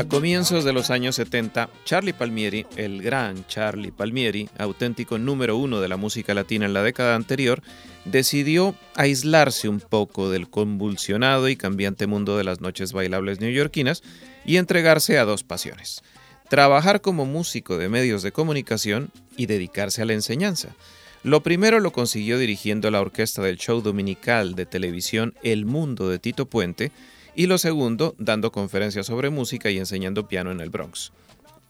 A comienzos de los años 70, Charlie Palmieri, el gran Charlie Palmieri, auténtico número uno de la música latina en la década anterior, decidió aislarse un poco del convulsionado y cambiante mundo de las noches bailables neoyorquinas y entregarse a dos pasiones, trabajar como músico de medios de comunicación y dedicarse a la enseñanza. Lo primero lo consiguió dirigiendo la orquesta del show dominical de televisión El Mundo de Tito Puente, y lo segundo dando conferencias sobre música y enseñando piano en el Bronx.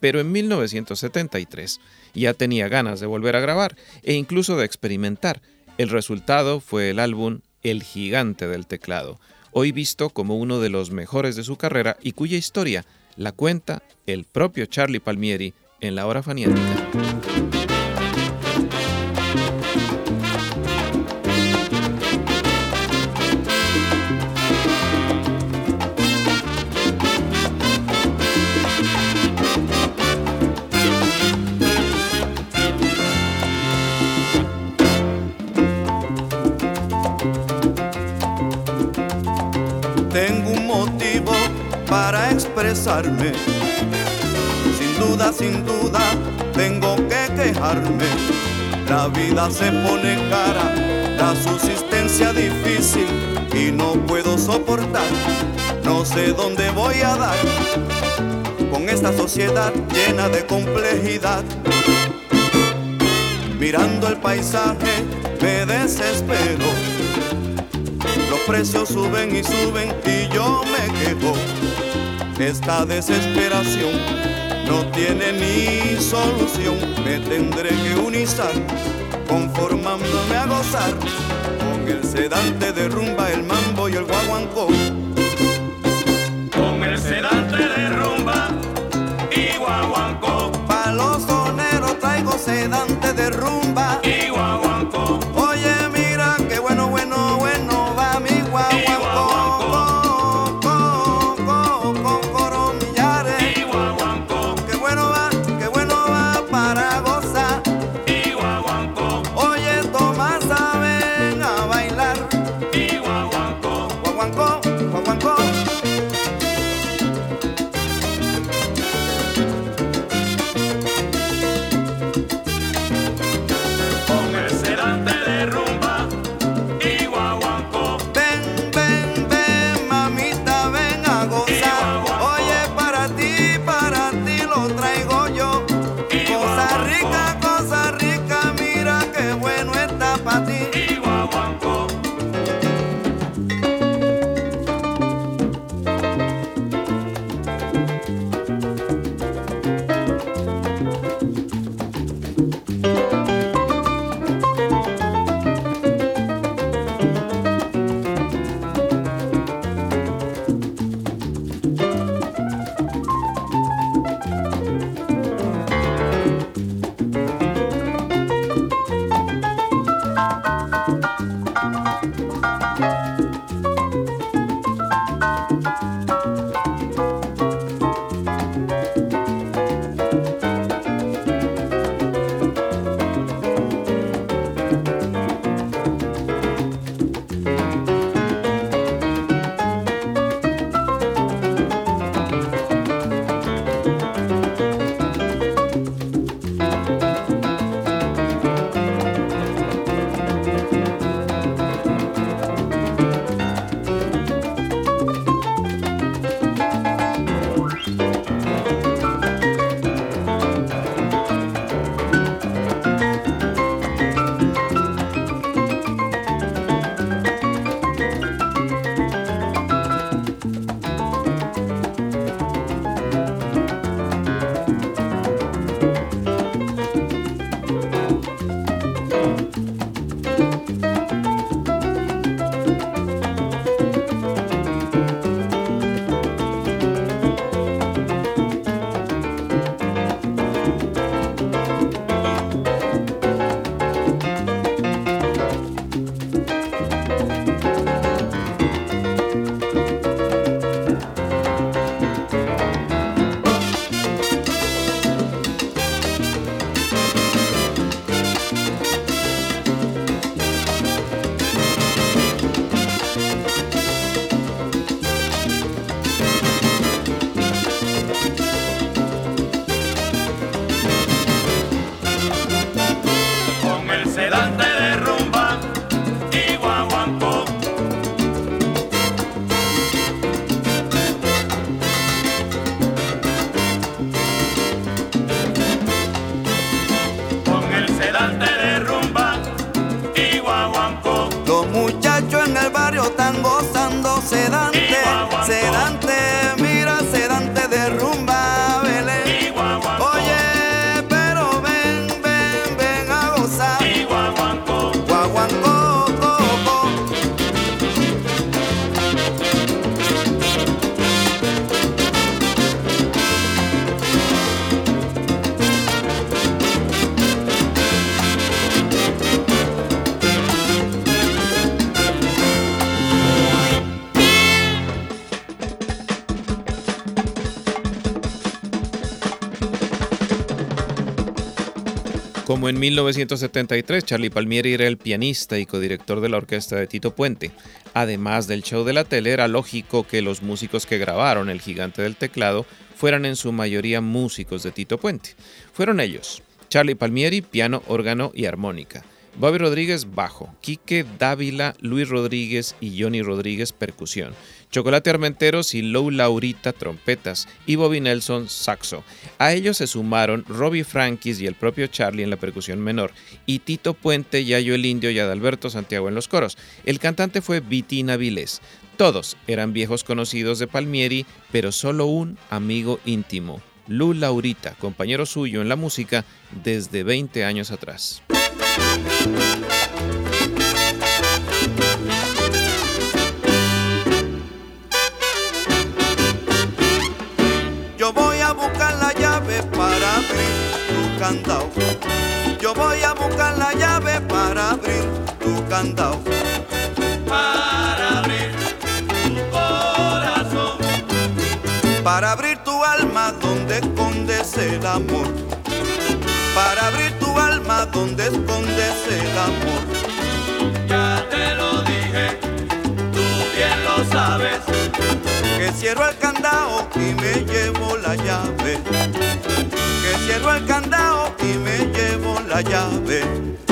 Pero en 1973 ya tenía ganas de volver a grabar e incluso de experimentar. El resultado fue el álbum El Gigante del Teclado, hoy visto como uno de los mejores de su carrera y cuya historia la cuenta el propio Charlie Palmieri en la hora faniática. Sin duda, sin duda, tengo que quejarme. La vida se pone cara, la subsistencia difícil y no puedo soportar. No sé dónde voy a dar con esta sociedad llena de complejidad. Mirando el paisaje me desespero. Los precios suben y suben y yo me quejo esta desesperación no tiene ni solución. Me tendré que unizar, conformándome a gozar con el sedante de rumba, el mambo y el guaguancó. Con el sedante de rumba y guaguancó. Pa' los soneros traigo sedante de rumba y guaguancó. En 1973, Charlie Palmieri era el pianista y codirector de la orquesta de Tito Puente. Además del show de la tele, era lógico que los músicos que grabaron El Gigante del Teclado fueran en su mayoría músicos de Tito Puente. Fueron ellos, Charlie Palmieri, piano, órgano y armónica. Bobby Rodríguez, bajo. Quique Dávila, Luis Rodríguez y Johnny Rodríguez, percusión. Chocolate Armenteros y Lou Laurita trompetas y Bobby Nelson saxo. A ellos se sumaron Robbie Frankis y el propio Charlie en la percusión menor y Tito Puente, Yayo el Indio y Adalberto Santiago en los coros. El cantante fue Vitina Vilés. Todos eran viejos conocidos de Palmieri, pero solo un amigo íntimo, Lou Laurita, compañero suyo en la música desde 20 años atrás. Para abrir tu corazón. Para abrir tu alma donde escondes el amor. Para abrir tu alma donde escondes el amor. Ya te lo dije, tú bien lo sabes que cierro el candado y me llevo la llave. Que cierro el candado y me llevo la llave.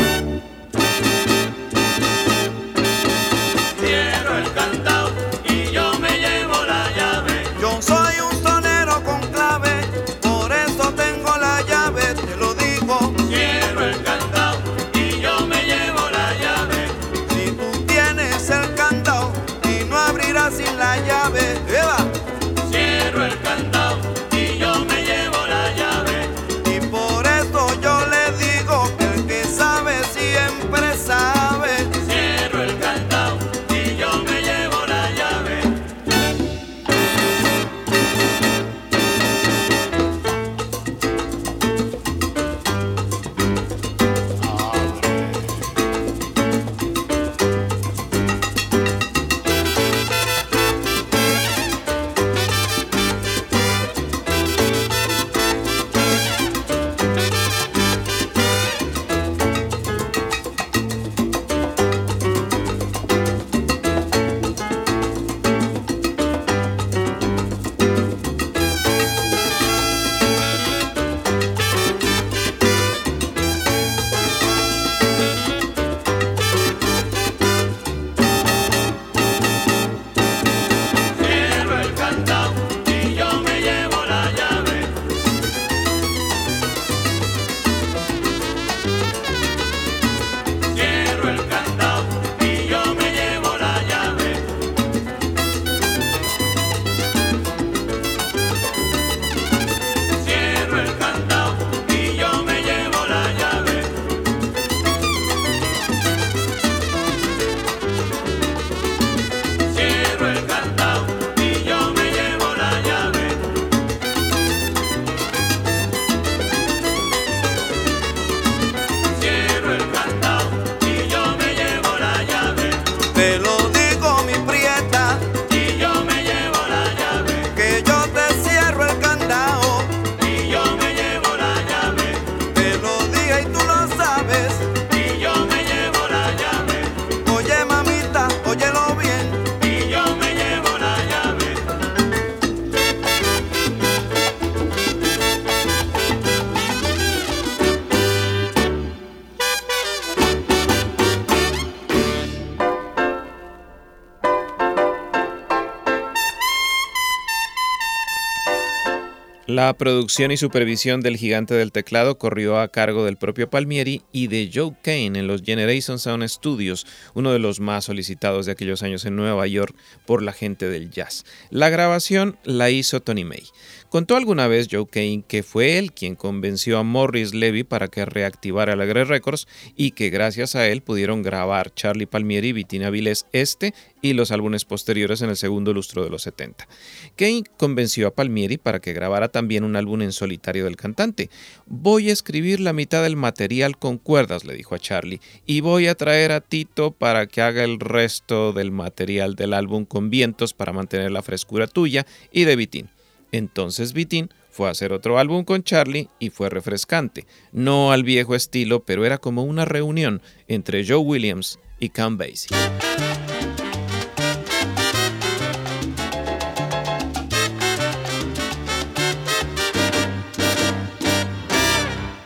La producción y supervisión del gigante del teclado corrió a cargo del propio Palmieri y de Joe Kane en los Generation Sound Studios, uno de los más solicitados de aquellos años en Nueva York por la gente del jazz. La grabación la hizo Tony May. Contó alguna vez Joe Kane que fue él quien convenció a Morris Levy para que reactivara la Grey Records y que gracias a él pudieron grabar Charlie Palmieri y Vitina Viles este y los álbumes posteriores en el segundo lustro de los 70. Kane convenció a Palmieri para que grabara también un álbum en solitario del cantante. Voy a escribir la mitad del material con cuerdas, le dijo a Charlie, y voy a traer a Tito para que haga el resto del material del álbum con vientos para mantener la frescura tuya y de Vitín. Entonces Vitín Fue a hacer otro álbum con Charlie y fue refrescante. No al viejo estilo, pero era como una reunión entre Joe Williams y Count Basie.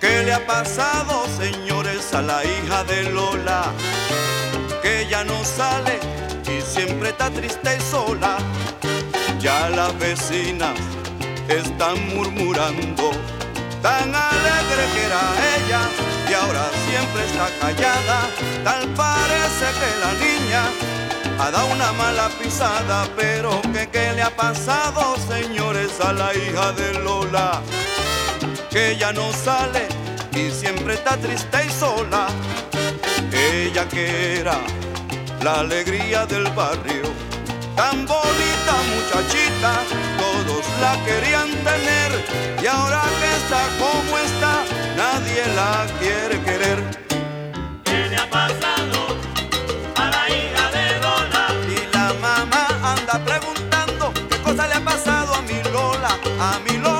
¿Qué le ha pasado, señores, a la hija de Lola? Que ya no sale y siempre está triste y sola. Ya las vecinas están murmurando, tan alegre que era ella y ahora siempre está callada. Tal parece que la niña ha dado una mala pisada, pero que qué le ha pasado, señores, a la hija de Lola que ya no sale y siempre está triste y sola. Ella que era la alegría del barrio, tan bonita muchachita, todos la querían tener y ahora que está como está, nadie la quiere querer. ¿Qué le ha pasado a la hija de Lola? Y la mamá anda preguntando qué cosa le ha pasado a mi Lola, a mi Lola.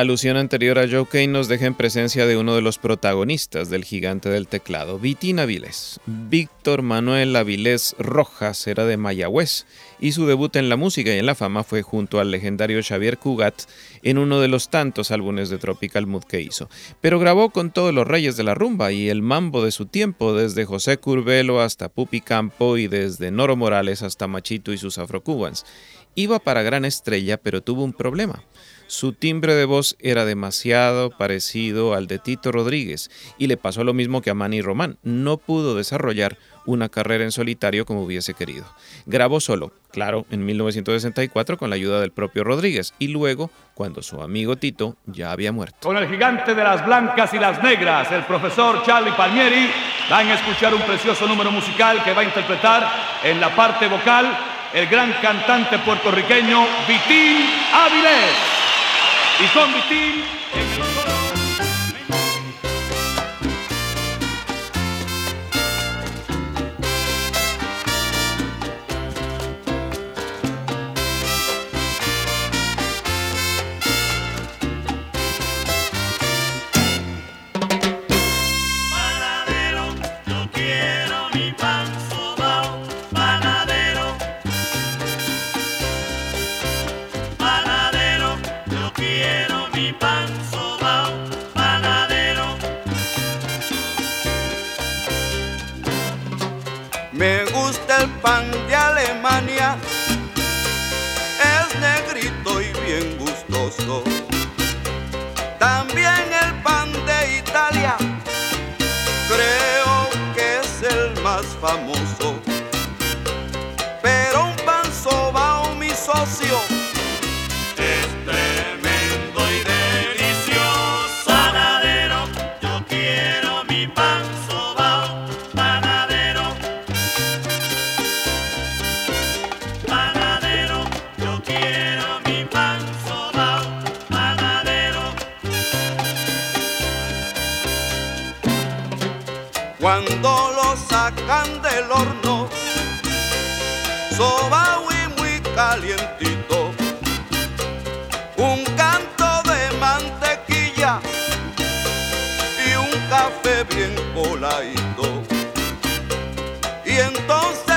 Alusión anterior a Joe Kane nos deja en presencia de uno de los protagonistas del gigante del teclado, Vitín Avilés. Víctor Manuel Avilés Rojas era de Mayagüez y su debut en la música y en la fama fue junto al legendario Xavier Cugat en uno de los tantos álbumes de Tropical Mood que hizo. Pero grabó con todos los reyes de la rumba y el mambo de su tiempo, desde José Curbelo hasta Pupi Campo y desde Noro Morales hasta Machito y sus afrocubans. Iba para gran estrella, pero tuvo un problema. Su timbre de voz era demasiado parecido al de Tito Rodríguez y le pasó lo mismo que a Manny Román. No pudo desarrollar una carrera en solitario como hubiese querido. Grabó solo, claro, en 1964 con la ayuda del propio Rodríguez y luego cuando su amigo Tito ya había muerto. Con el gigante de las blancas y las negras, el profesor Charlie Palmieri, van a escuchar un precioso número musical que va a interpretar en la parte vocal el gran cantante puertorriqueño Vitín Avilés y con Vitín en Es negrito y bien gustoso. También el pan de Italia creo que es el más famoso. Pero un pan sobao, mi socio soba y muy calientito, un canto de mantequilla y un café bien coladito. Y entonces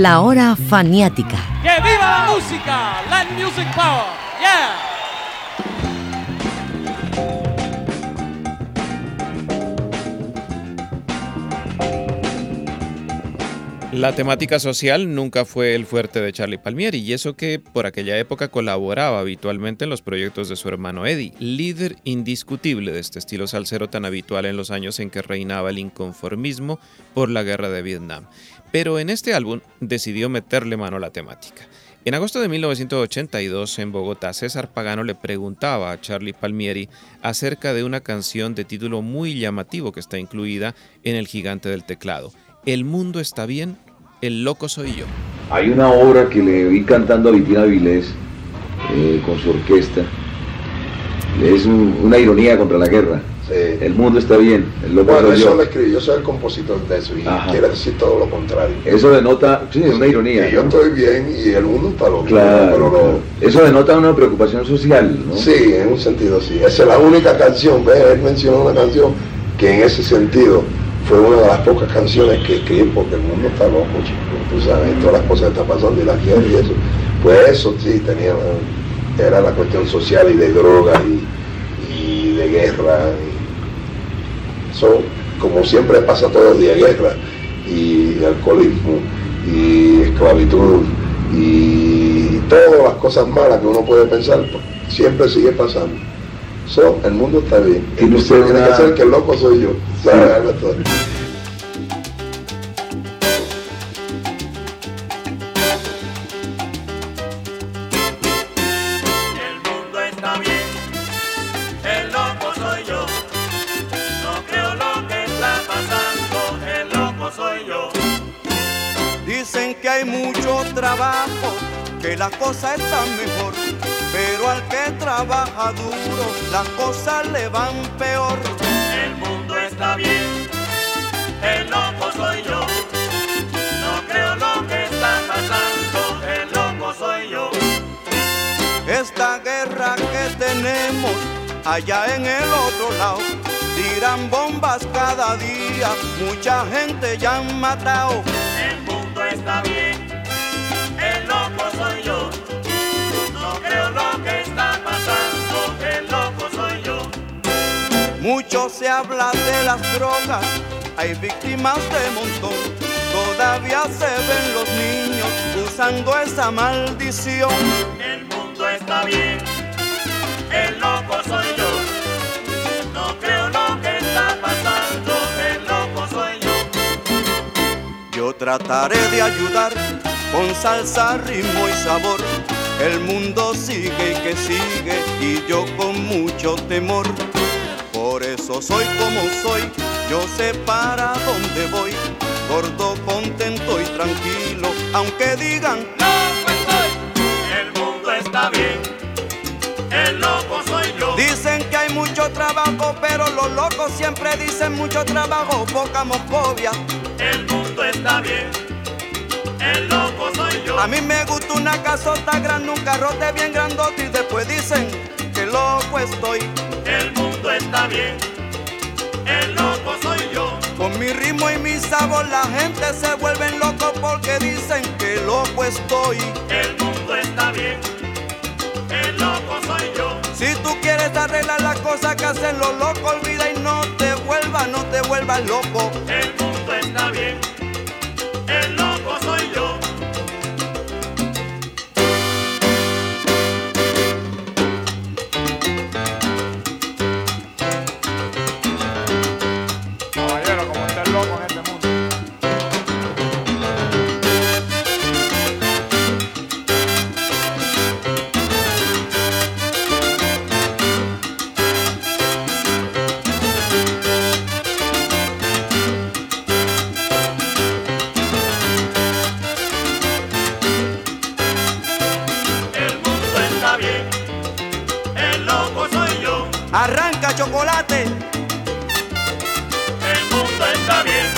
La hora faniática. ¡Que viva la música! Land Music Power. Yeah. La temática social nunca fue el fuerte de Charlie Palmieri y eso que por aquella época colaboraba habitualmente en los proyectos de su hermano Eddie, líder indiscutible de este estilo salsero tan habitual en los años en que reinaba el inconformismo por la guerra de Vietnam. Pero en este álbum decidió meterle mano a la temática. En agosto de 1982 en Bogotá, César Pagano le preguntaba a Charlie Palmieri acerca de una canción de título muy llamativo que está incluida en El Gigante del Teclado. El mundo está bien, el loco soy yo. Hay una obra que le vi cantando a Vitina Vilés eh, con su orquesta. Es un- una ironía contra la guerra. Sí. El mundo está bien, loco Bueno, eso yo. lo escribí, yo soy el compositor de eso y Ajá. quiere decir todo lo contrario. Eso denota, sí, una ironía. Que yo estoy bien y el mundo está loco. Claro, pero. Eso denota una preocupación social, ¿no? Sí, en un sentido sí. Esa es la única canción, ¿ves? Él mencionó una canción que en ese sentido fue una de las pocas canciones que escribí porque el mundo está loco, chico. Tú sabes, todas las cosas que están pasando y la guerra y eso. Pues eso sí, tenía, era la cuestión social y de droga y, y de guerra. y- eso, como siempre pasa todos los días, guerra y alcoholismo y esclavitud y todas las cosas malas que uno puede pensar, pues, siempre sigue pasando. So, el mundo está bien. Usted tiene que ser que el loco soy yo. Algo las cosas le van peor. El mundo está bien, el loco soy yo. No creo lo que está pasando, el loco soy yo. Esta guerra que tenemos allá en el otro lado, tiran bombas cada día, mucha gente ya han matado. El mundo está bien, Mucho se habla de las drogas, hay víctimas de montón. Todavía se ven los niños usando esa maldición. El mundo está bien, el loco soy yo. No creo lo que está pasando, el loco soy yo. Yo trataré de ayudar con salsa, ritmo y sabor. El mundo sigue y que sigue y yo con mucho temor. Soy como soy, yo sé para dónde voy. Gordo, contento y tranquilo, aunque digan Loco estoy, el mundo está bien, el loco soy yo. Dicen que hay mucho trabajo, pero los locos siempre dicen mucho trabajo, poca moscovia. El mundo está bien, el loco soy yo. A mí me gusta una casota grande, un carrote bien grandote y después dicen que loco estoy. El mundo está bien, el loco soy yo. Con mi ritmo y mi sabor la gente se vuelven locos porque dicen que loco estoy. El mundo está bien, el loco soy yo. Si tú quieres arreglar las cosas que hacen los locos, olvida y no te vuelvas, no te vuelvas loco. El mundo está bien, el loco arranca chocolate. El mundo está bien.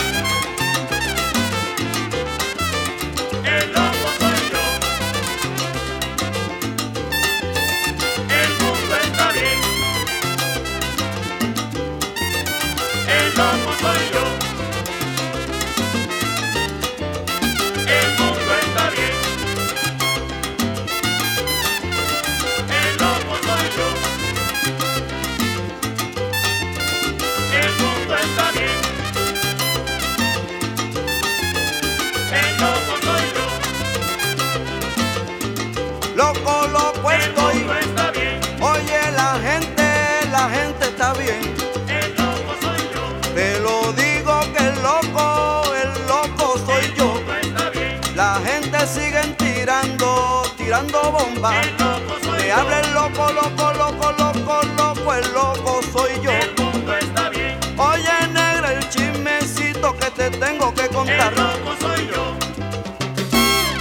Tirando bombas. El loco soy Me habla el loco, loco, loco, loco, loco, el loco soy yo. El mundo está bien. Oye, negra, el chismecito que te tengo que contar. El loco soy yo.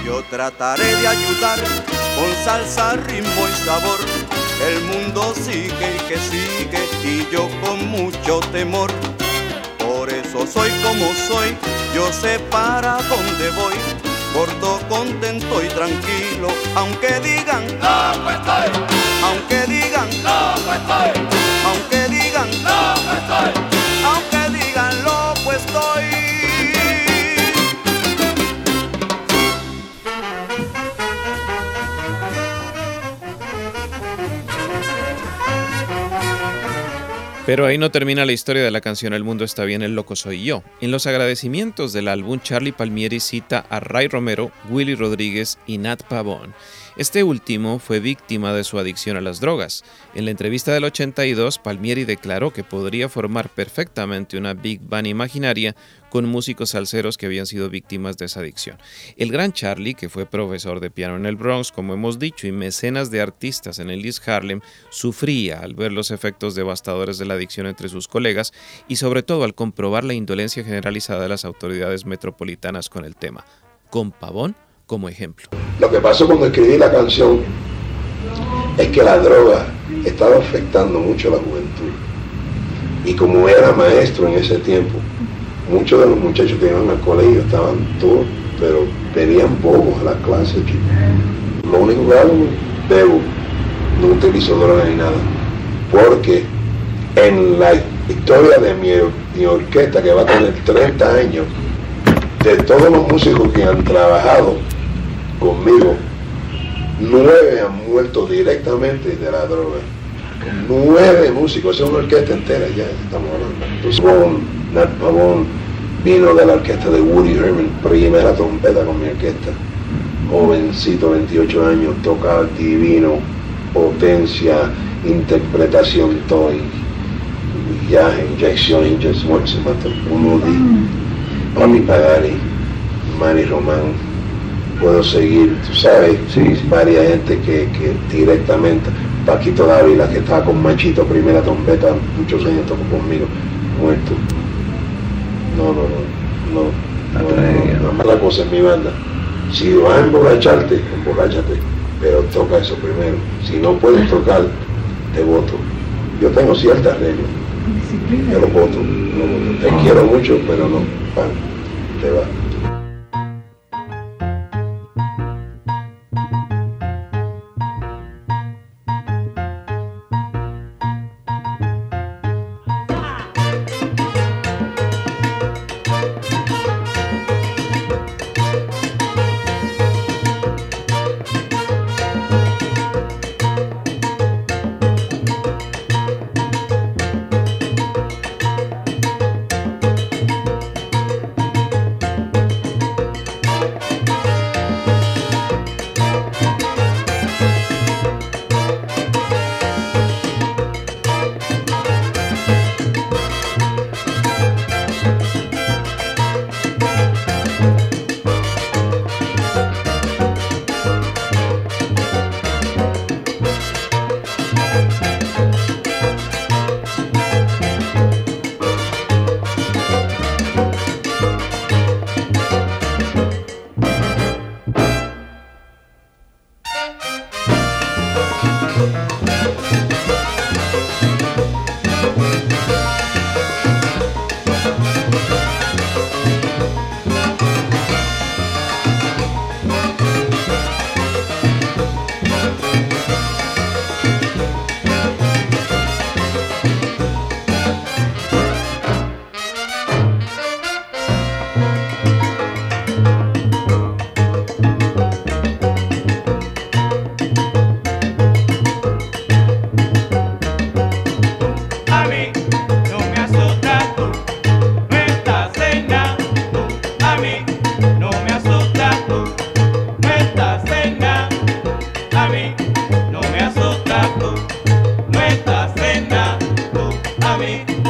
Yo trataré de ayudar con salsa, ritmo y sabor. El mundo sigue y que sigue y yo con mucho temor. Por eso soy como soy, yo sé para dónde voy. Gordo, contento y tranquilo, aunque digan, Loco estoy. aunque digan, Loco estoy. aunque digan, Loco estoy. Pero ahí no termina la historia de la canción El mundo está bien, el loco soy yo. En los agradecimientos del álbum, Charlie Palmieri cita a Ray Romero, Willy Rodríguez y Nat Pavón. Este último fue víctima de su adicción a las drogas. En la entrevista del 82, Palmieri declaró que podría formar perfectamente una big band imaginaria con músicos salseros que habían sido víctimas de esa adicción. El gran Charlie, que fue profesor de piano en el Bronx, como hemos dicho, y mecenas de artistas en el East Harlem, sufría al ver los efectos devastadores de la adicción entre sus colegas y sobre todo al comprobar la indolencia generalizada de las autoridades metropolitanas con el tema, con Pavón como ejemplo. Lo que pasó cuando escribí la canción es que la droga estaba afectando mucho a la juventud. Y como era maestro en ese tiempo, muchos de los muchachos que iban al colegio estaban todos, pero venían bobos a las clases, chico. Lo único que hago bebo, no utilizo droga ni nada. Porque en la historia de mi, mi orquesta, que va a tener 30 años, de todos los músicos que han trabajado conmigo, nueve han muerto directamente de la droga. Nueve músicos, es una orquesta entera ya, estamos hablando. Entonces, Pavón, Nat Pavón vino de la orquesta de Woody Herman, primera trompeta con mi orquesta. Jovencito, 28 años, toca divino, potencia, interpretación, todo. ya, inyección, inyección, de Mami Pagani, Manny Román, puedo seguir, tú sabes, varias gente que, que directamente, Paquito Dávila, que estaba con Machito, primera trompeta, muchos años tocó conmigo, muerto. No, no, no, no. no, no, no. Otra cosa en mi banda, si vas a emborracharte, emborráchate, pero toca eso primero. Si no puedes tocar, te voto. Yo tengo ciertas reglas. Yo lo voto, lo voto. Te quiero mucho, pero no, pan, te va. Miami.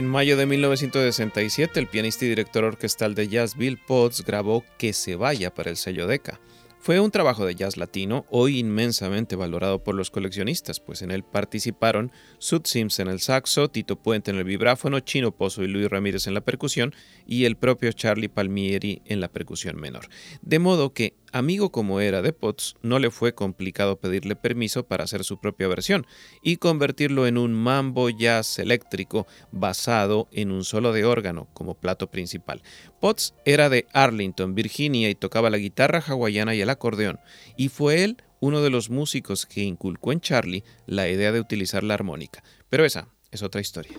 En mayo de 1967, el pianista y director orquestal de jazz Bill Potts grabó Que se vaya para el sello Decca. Fue un trabajo de jazz latino, hoy inmensamente valorado por los coleccionistas, pues en él participaron Sud Sims en el saxo, Tito Puente en el vibráfono, Chino Pozo y Luis Ramírez en la percusión y el propio Charlie Palmieri en la percusión menor. De modo que Amigo como era de Potts, no le fue complicado pedirle permiso para hacer su propia versión y convertirlo en un mambo jazz eléctrico basado en un solo de órgano como plato principal. Potts era de Arlington, Virginia y tocaba la guitarra hawaiana y el acordeón, y fue él uno de los músicos que inculcó en Charlie la idea de utilizar la armónica. Pero esa es otra historia.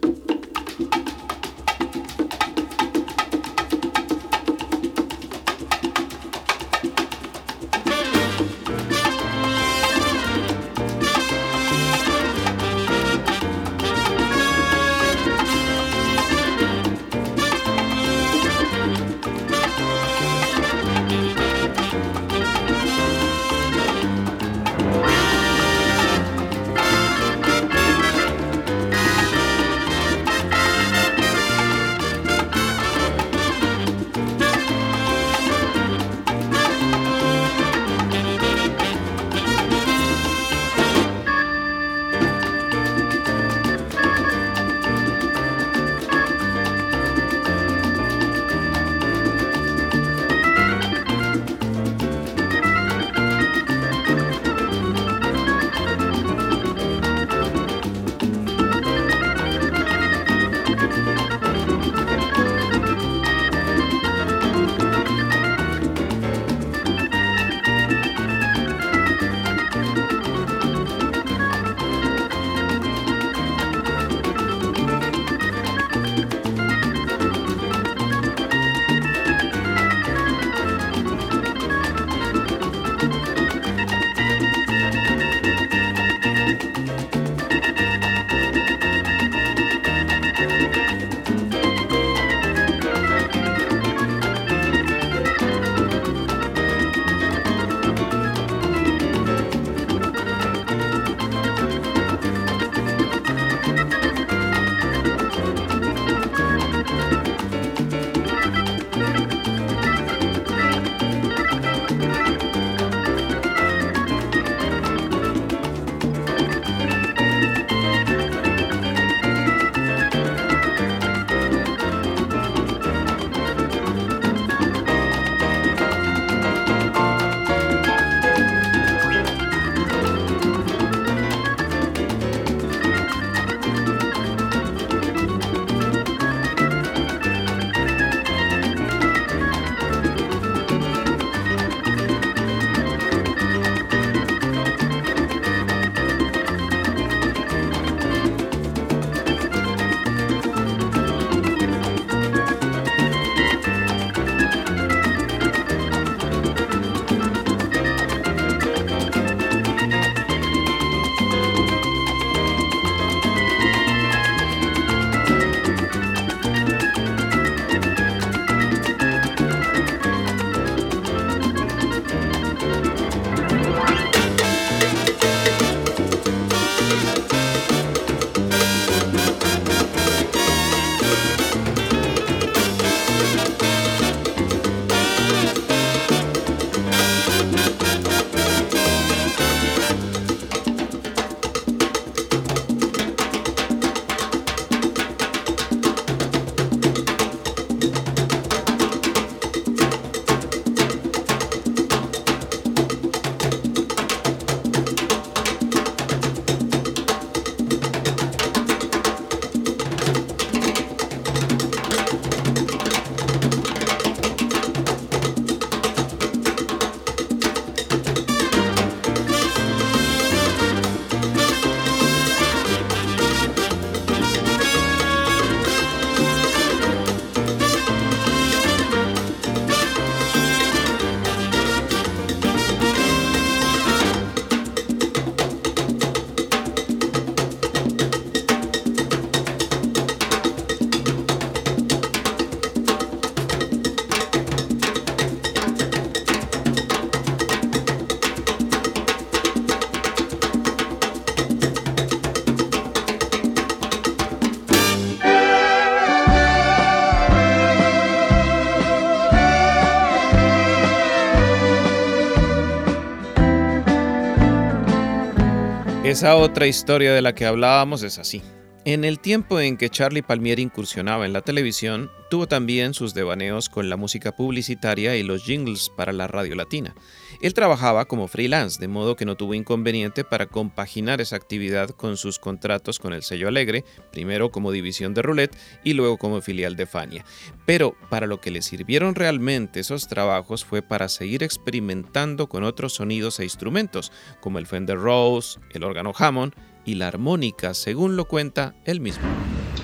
Esa otra historia de la que hablábamos es así. En el tiempo en que Charlie Palmieri incursionaba en la televisión, tuvo también sus devaneos con la música publicitaria y los jingles para la radio latina. Él trabajaba como freelance, de modo que no tuvo inconveniente para compaginar esa actividad con sus contratos con el sello Alegre, primero como división de Roulette y luego como filial de Fania. Pero para lo que le sirvieron realmente esos trabajos fue para seguir experimentando con otros sonidos e instrumentos, como el Fender Rose, el órgano Hammond, y la armónica, según lo cuenta él mismo.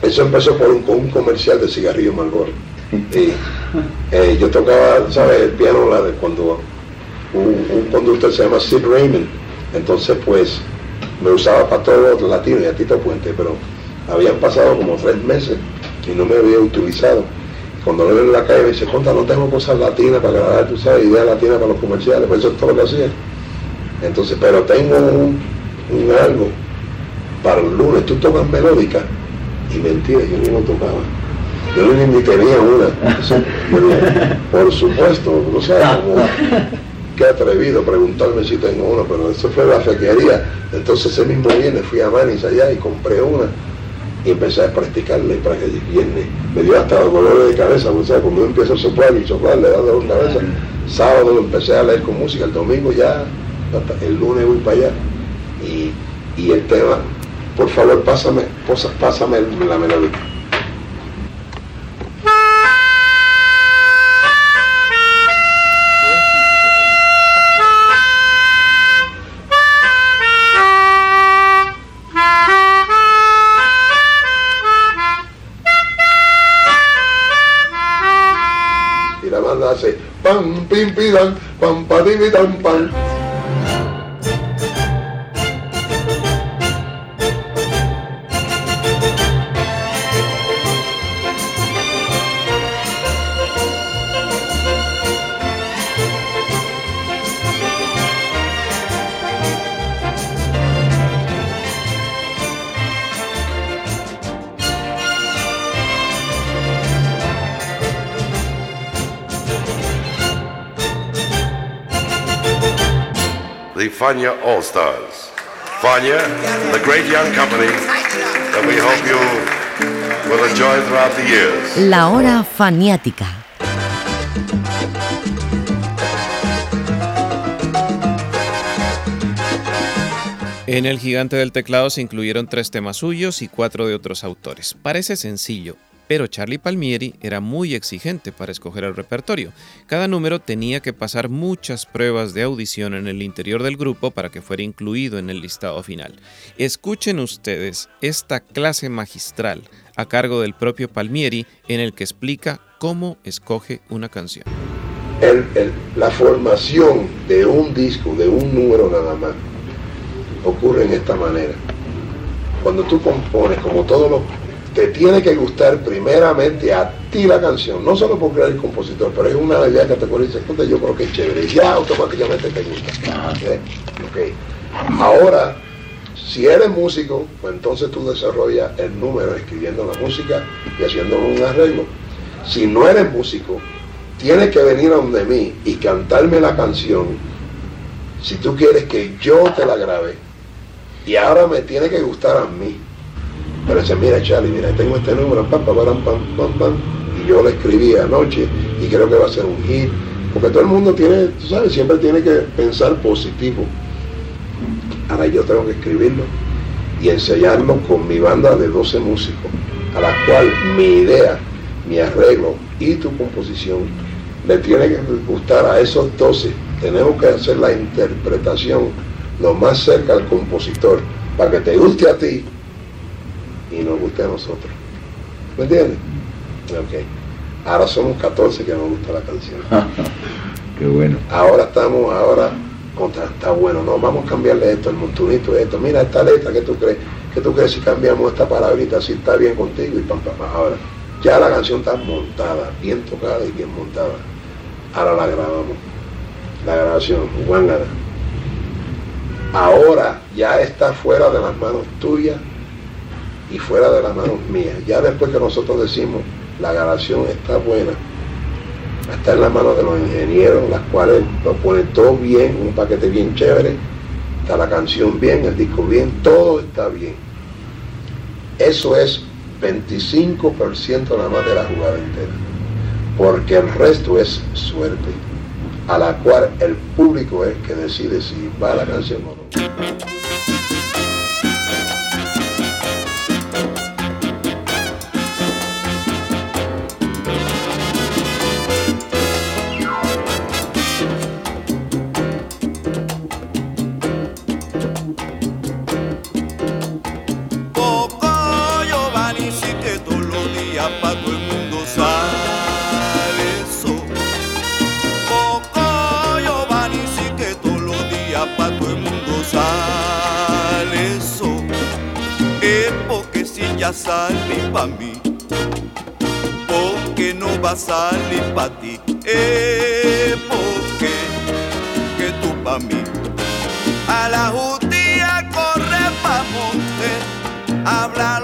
Eso empezó por un, comercial de cigarrillo Marlboro. Y eh, yo tocaba, ¿sabes? El piano cuando un, un conductor se llama Sid Raymond. Entonces, pues, me usaba para todos los latinos y a Tito Puente, pero habían pasado como tres meses y no me había utilizado. Cuando lo veo en la calle me dice, conta, no tengo cosas latinas para grabar, tú sabes, ideas latinas para los comerciales, pues eso es todo lo que hacía. Entonces, pero tengo un, un algo para el lunes, tú tocas melódica. Y mentira, yo ni lo tocaba. Yo ni, ni tenía una. Pero, por supuesto, no como, qué atrevido preguntarme si tengo una, pero eso fue la fequería. Entonces ese mismo viernes fui a Manis allá y compré una y empecé a practicarla y para que viernes me dio hasta dolores de cabeza, o sea, cuando uno empieza a soplar y soplar le da dolor de cabeza. Sábado lo empecé a leer con música, el domingo ya, hasta el lunes voy para allá. Y, y el tema, por favor, pásame, pásame la melodía. Pam, pim, pidan, pam, padim, the Fania All Stars. Fania, the great young company that we hope you will enjoy throughout the years. La hora faniática. En El Gigante del Teclado se incluyeron tres temas suyos y cuatro de otros autores. Parece sencillo, pero Charlie Palmieri era muy exigente para escoger el repertorio. Cada número tenía que pasar muchas pruebas de audición en el interior del grupo para que fuera incluido en el listado final. Escuchen ustedes esta clase magistral a cargo del propio Palmieri en el que explica cómo escoge una canción. la formación de un disco, de un número nada más, ocurre en esta manera. Cuando tú compones, como todo lo te tiene que gustar primeramente a ti la canción, no solo porque eres el compositor, pero es una que acuerdas y dices, "Puta, yo creo que es chévere, y ya automáticamente te gusta. ¿ok? Ok. Ahora, si eres músico, pues entonces tú desarrollas el número escribiendo la música y haciendo un arreglo. Si no eres músico, tienes que venir a donde mí y cantarme la canción si tú quieres que yo te la grabe. Y ahora me tiene que gustar a mí. Pero dice, mira Charlie, mira, tengo este número, pam, pam, pam, pam, pam, y yo lo escribí anoche y creo que va a ser un hit. Porque todo el mundo tiene, tú sabes, siempre tiene que pensar positivo. Ahora yo tengo que escribirlo y ensayarlo con mi banda de 12 músicos, a la cual mi idea, mi arreglo y tu composición le tiene que gustar a esos 12. Tenemos que hacer la interpretación lo más cerca al compositor para que te guste a ti y nos guste a nosotros. ¿Me entiendes? Ok. Ahora somos 14 que nos gusta la canción. Qué bueno. Ahora estamos, ahora, contra, está bueno, no, vamos a cambiarle esto, el montunito, esto, mira esta letra, ¿qué tú crees? ¿Qué tú crees si cambiamos esta palabrita, si está bien contigo y pam, pam, pam? Ahora, ya la canción está montada, bien tocada y bien montada. Ahora la grabamos. La grabación, Juan Ahora ya está fuera de las manos tuyas y fuera de las manos mías. Ya después que nosotros decimos la grabación está buena, está en las manos de los ingenieros, las cuales lo ponen todo bien, un paquete bien chévere, está la canción bien, el disco bien, todo está bien. Eso es 25% nada más de la jugada entera, porque el resto es suerte, a la cual el público es que decide si va la canción o no. Salir pa' mí, porque no va a salir pa' ti, eh, porque que tú pa' mí. A la justicia corre pa' monte, habla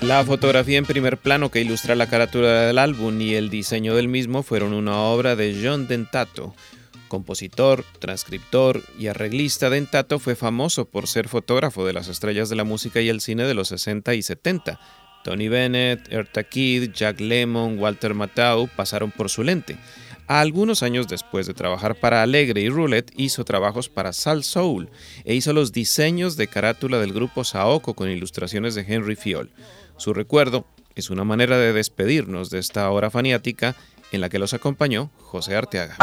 La fotografía en primer plano que ilustra la carátula del álbum y el diseño del mismo fueron una obra de John Dentato. Compositor, transcriptor y arreglista, Dentato fue famoso por ser fotógrafo de las estrellas de la música y el cine de los 60 y 70. Tony Bennett, Erta Kidd, Jack Lemmon, Walter Matthau pasaron por su lente. Algunos años después de trabajar para Alegre y Roulette, hizo trabajos para Sal Soul e hizo los diseños de carátula del grupo Saoko con ilustraciones de Henry Fiol. Su recuerdo es una manera de despedirnos de esta hora faniática en la que los acompañó José Arteaga.